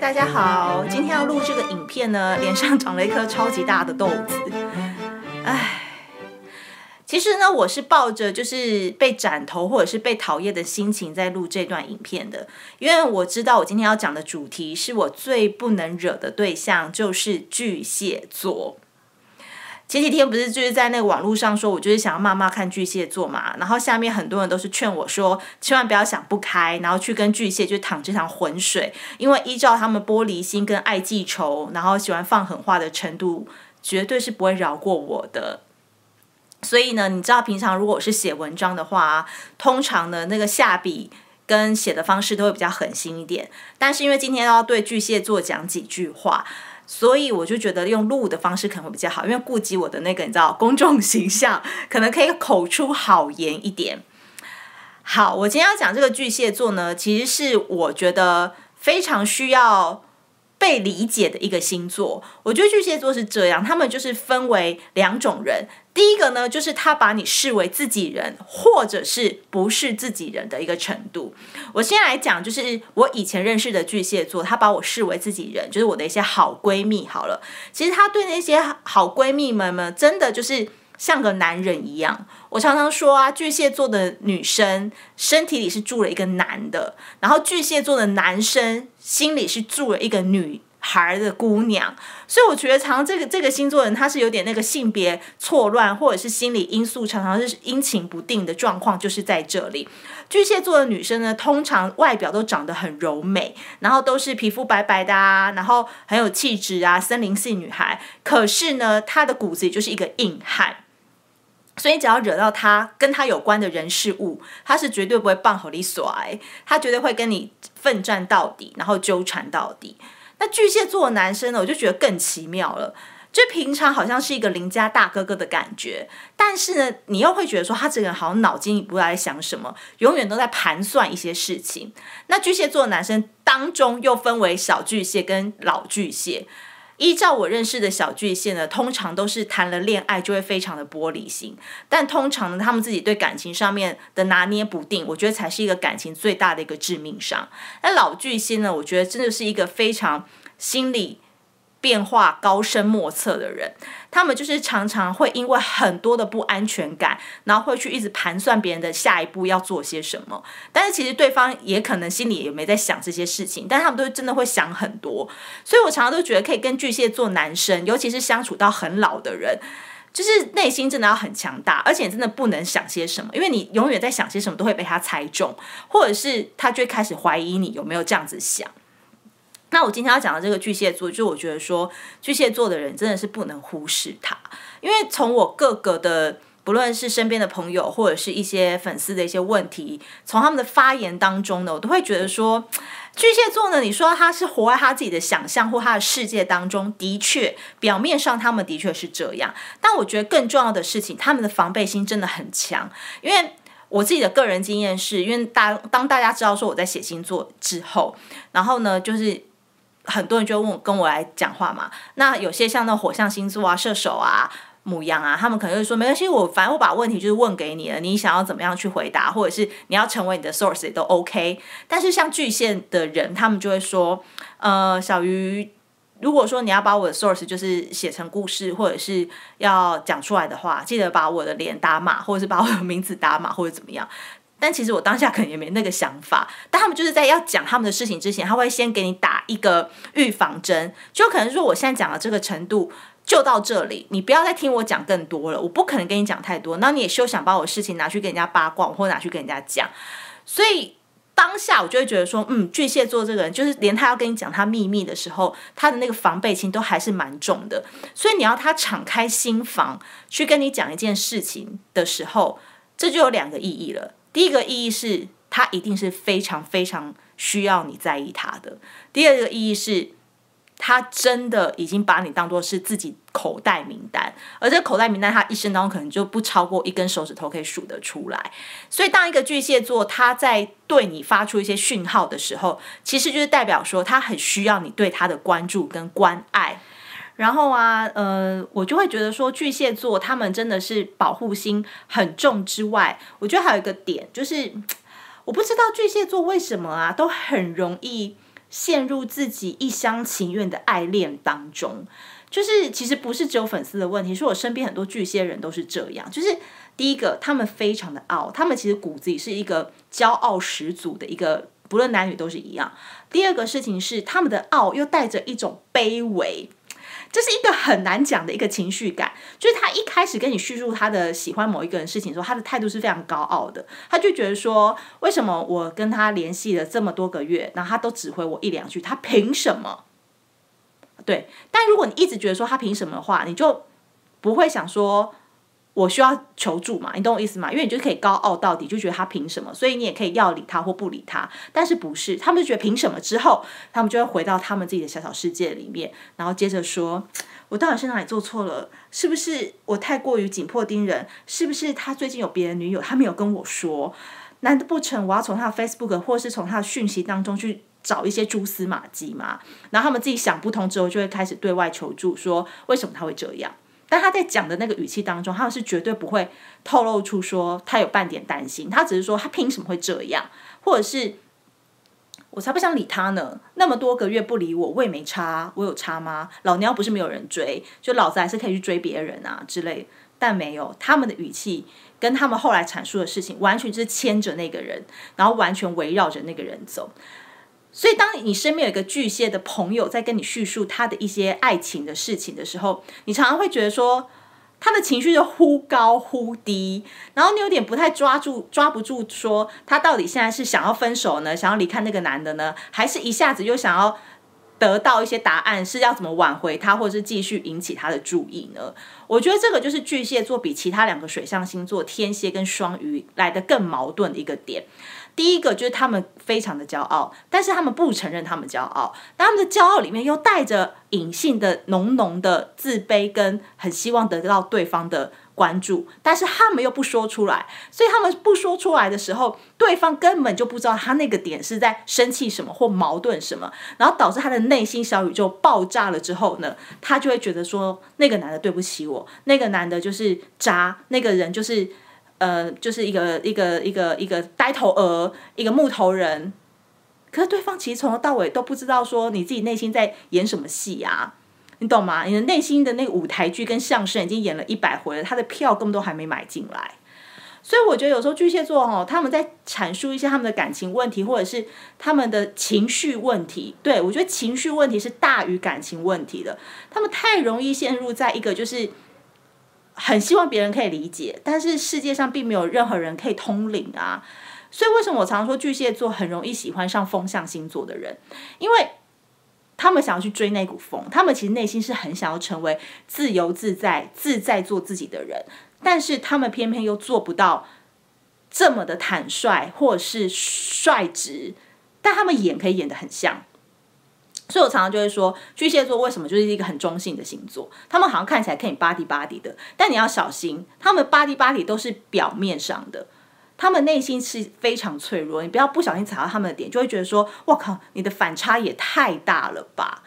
大家好！今天要录这个影片呢，脸上长了一颗超级大的痘子。唉，其实呢，我是抱着就是被斩头或者是被讨厌的心情在录这段影片的，因为我知道我今天要讲的主题是我最不能惹的对象，就是巨蟹座。前几天不是就是在那个网络上说，我就是想要骂骂看巨蟹座嘛，然后下面很多人都是劝我说，千万不要想不开，然后去跟巨蟹就淌这场浑水，因为依照他们玻璃心跟爱记仇，然后喜欢放狠话的程度，绝对是不会饶过我的。所以呢，你知道平常如果我是写文章的话，通常呢那个下笔跟写的方式都会比较狠心一点，但是因为今天要对巨蟹座讲几句话。所以我就觉得用录的方式可能会比较好，因为顾及我的那个你知道公众形象，可能可以口出好言一点。好，我今天要讲这个巨蟹座呢，其实是我觉得非常需要被理解的一个星座。我觉得巨蟹座是这样，他们就是分为两种人。第一个呢，就是他把你视为自己人，或者是不是自己人的一个程度。我先来讲，就是我以前认识的巨蟹座，他把我视为自己人，就是我的一些好闺蜜。好了，其实他对那些好闺蜜们们，真的就是像个男人一样。我常常说啊，巨蟹座的女生身体里是住了一个男的，然后巨蟹座的男生心里是住了一个女孩的姑娘，所以我觉得常常这个这个星座人他是有点那个性别错乱，或者是心理因素常常是阴晴不定的状况，就是在这里。巨蟹座的女生呢，通常外表都长得很柔美，然后都是皮肤白白的啊，然后很有气质啊，森林系女孩。可是呢，她的骨子里就是一个硬汉，所以你只要惹到他跟他有关的人事物，他是绝对不会放给你甩，他绝对会跟你奋战到底，然后纠缠到底。那巨蟹座的男生呢，我就觉得更奇妙了。就平常好像是一个邻家大哥哥的感觉，但是呢，你又会觉得说他这个人好像脑筋里不知道在想什么，永远都在盘算一些事情。那巨蟹座的男生当中又分为小巨蟹跟老巨蟹。依照我认识的小巨蟹呢，通常都是谈了恋爱就会非常的玻璃心，但通常呢，他们自己对感情上面的拿捏不定，我觉得才是一个感情最大的一个致命伤。那老巨蟹呢，我觉得真的是一个非常心理变化高深莫测的人，他们就是常常会因为很多的不安全感，然后会去一直盘算别人的下一步要做些什么。但是其实对方也可能心里也没在想这些事情，但他们都真的会想很多。所以我常常都觉得可以跟巨蟹座男生，尤其是相处到很老的人，就是内心真的要很强大，而且真的不能想些什么，因为你永远在想些什么都会被他猜中，或者是他就会开始怀疑你有没有这样子想。那我今天要讲的这个巨蟹座，就我觉得说巨蟹座的人真的是不能忽视他，因为从我各个的不论是身边的朋友或者是一些粉丝的一些问题，从他们的发言当中呢，我都会觉得说巨蟹座呢，你说他是活在他自己的想象或他的世界当中，的确表面上他们的确是这样，但我觉得更重要的事情，他们的防备心真的很强，因为。我自己的个人经验是，因为大当大家知道说我在写星座之后，然后呢，就是很多人就问跟我来讲话嘛。那有些像那火象星座啊、射手啊、母羊啊，他们可能会说没关系，我反正我把问题就是问给你了，你想要怎么样去回答，或者是你要成为你的 source 也都 OK。但是像巨蟹的人，他们就会说，呃，小鱼。如果说你要把我的 source 就是写成故事，或者是要讲出来的话，记得把我的脸打码，或者是把我的名字打码，或者怎么样。但其实我当下可能也没那个想法。但他们就是在要讲他们的事情之前，他会先给你打一个预防针，就可能说我现在讲的这个程度就到这里，你不要再听我讲更多了，我不可能跟你讲太多。那你也休想把我事情拿去跟人家八卦，或拿去跟人家讲。所以。当下我就会觉得说，嗯，巨蟹座这个人，就是连他要跟你讲他秘密的时候，他的那个防备心都还是蛮重的。所以你要他敞开心房去跟你讲一件事情的时候，这就有两个意义了。第一个意义是他一定是非常非常需要你在意他的；第二个意义是。他真的已经把你当做是自己口袋名单，而这口袋名单，他一生当中可能就不超过一根手指头可以数得出来。所以，当一个巨蟹座他在对你发出一些讯号的时候，其实就是代表说他很需要你对他的关注跟关爱。然后啊，呃，我就会觉得说，巨蟹座他们真的是保护心很重之外，我觉得还有一个点就是，我不知道巨蟹座为什么啊，都很容易。陷入自己一厢情愿的爱恋当中。就是其实不是只有粉丝的问题，是我身边很多巨蟹人都是这样。就是第一个，他们非常的傲，他们其实骨子里是一个骄傲十足的一个，不论男女都是一样。第二个事情是，他们的傲又带着一种卑微。这是一个很难讲的一个情绪感，就是他一开始跟你叙述他的喜欢某一个人事情的时候，他的态度是非常高傲的，他就觉得说，为什么我跟他联系了这么多个月，然后他都只回我一两句，他凭什么？对，但如果你一直觉得说他凭什么的话，你就不会想说。我需要求助嘛？你懂我意思吗？因为你就可以高傲到底，就觉得他凭什么，所以你也可以要理他或不理他。但是不是？他们就觉得凭什么之后，他们就会回到他们自己的小小世界里面，然后接着说：“我到底是哪里做错了？是不是我太过于紧迫盯人？是不是他最近有别的女友？他没有跟我说？难不成我要从他的 Facebook 或是从他的讯息当中去找一些蛛丝马迹吗？然后他们自己想不通之后，就会开始对外求助，说为什么他会这样？”但他在讲的那个语气当中，他是绝对不会透露出说他有半点担心，他只是说他凭什么会这样，或者是我才不想理他呢。那么多个月不理我，我也没差，我有差吗？老娘不是没有人追，就老子还是可以去追别人啊之类。但没有，他们的语气跟他们后来阐述的事情，完全就是牵着那个人，然后完全围绕着那个人走。所以，当你身边有一个巨蟹的朋友在跟你叙述他的一些爱情的事情的时候，你常常会觉得说，他的情绪就忽高忽低，然后你有点不太抓住、抓不住，说他到底现在是想要分手呢，想要离开那个男的呢，还是一下子又想要得到一些答案，是要怎么挽回他，或者是继续引起他的注意呢？我觉得这个就是巨蟹座比其他两个水象星座天蝎跟双鱼来的更矛盾的一个点。第一个就是他们非常的骄傲，但是他们不承认他们骄傲，但他们的骄傲里面又带着隐性的浓浓的自卑，跟很希望得到对方的关注，但是他们又不说出来，所以他们不说出来的时候，对方根本就不知道他那个点是在生气什么或矛盾什么，然后导致他的内心小宇宙爆炸了之后呢，他就会觉得说那个男的对不起我，那个男的就是渣，那个人就是。呃，就是一个一个一个一个呆头鹅，一个木头人。可是对方其实从头到尾都不知道说你自己内心在演什么戏啊，你懂吗？你的内心的那舞台剧跟相声已经演了一百回了，他的票根本都还没买进来。所以我觉得有时候巨蟹座哦，他们在阐述一些他们的感情问题，或者是他们的情绪问题。对，我觉得情绪问题是大于感情问题的，他们太容易陷入在一个就是。很希望别人可以理解，但是世界上并没有任何人可以通灵啊。所以为什么我常说巨蟹座很容易喜欢上风象星座的人？因为他们想要去追那股风，他们其实内心是很想要成为自由自在、自在做自己的人，但是他们偏偏又做不到这么的坦率或者是率直，但他们演可以演得很像。所以我常常就会说，巨蟹座为什么就是一个很中性的星座？他们好像看起来可以巴蒂巴蒂的，但你要小心，他们巴蒂巴蒂都是表面上的，他们内心是非常脆弱。你不要不小心踩到他们的点，就会觉得说，我靠，你的反差也太大了吧！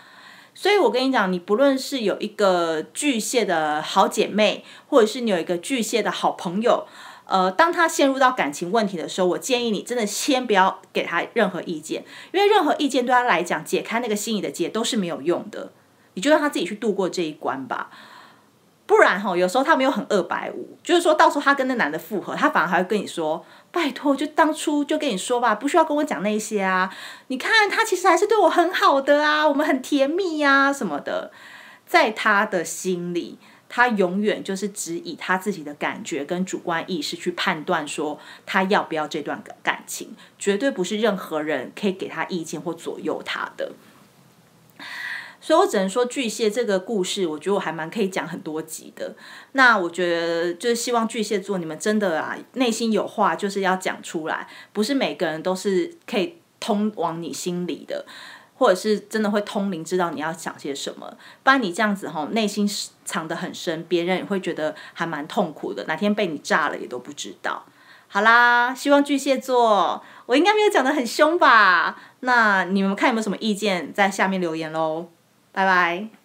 所以我跟你讲，你不论是有一个巨蟹的好姐妹，或者是你有一个巨蟹的好朋友。呃，当他陷入到感情问题的时候，我建议你真的先不要给他任何意见，因为任何意见对他来讲，解开那个心里的结都是没有用的。你就让他自己去度过这一关吧，不然哈，有时候他没有很二百五，就是说到时候他跟那男的复合，他反而还会跟你说：“拜托，就当初就跟你说吧，不需要跟我讲那些啊。你看他其实还是对我很好的啊，我们很甜蜜呀、什么的，在他的心里。”他永远就是只以他自己的感觉跟主观意识去判断，说他要不要这段感情，绝对不是任何人可以给他意见或左右他的。所以我只能说，巨蟹这个故事，我觉得我还蛮可以讲很多集的。那我觉得就是希望巨蟹座你们真的啊，内心有话就是要讲出来，不是每个人都是可以通往你心里的。或者是真的会通灵，知道你要想些什么，不然你这样子哈，内心藏得很深，别人也会觉得还蛮痛苦的，哪天被你炸了也都不知道。好啦，希望巨蟹座，我应该没有讲得很凶吧？那你们看有没有什么意见，在下面留言喽，拜拜。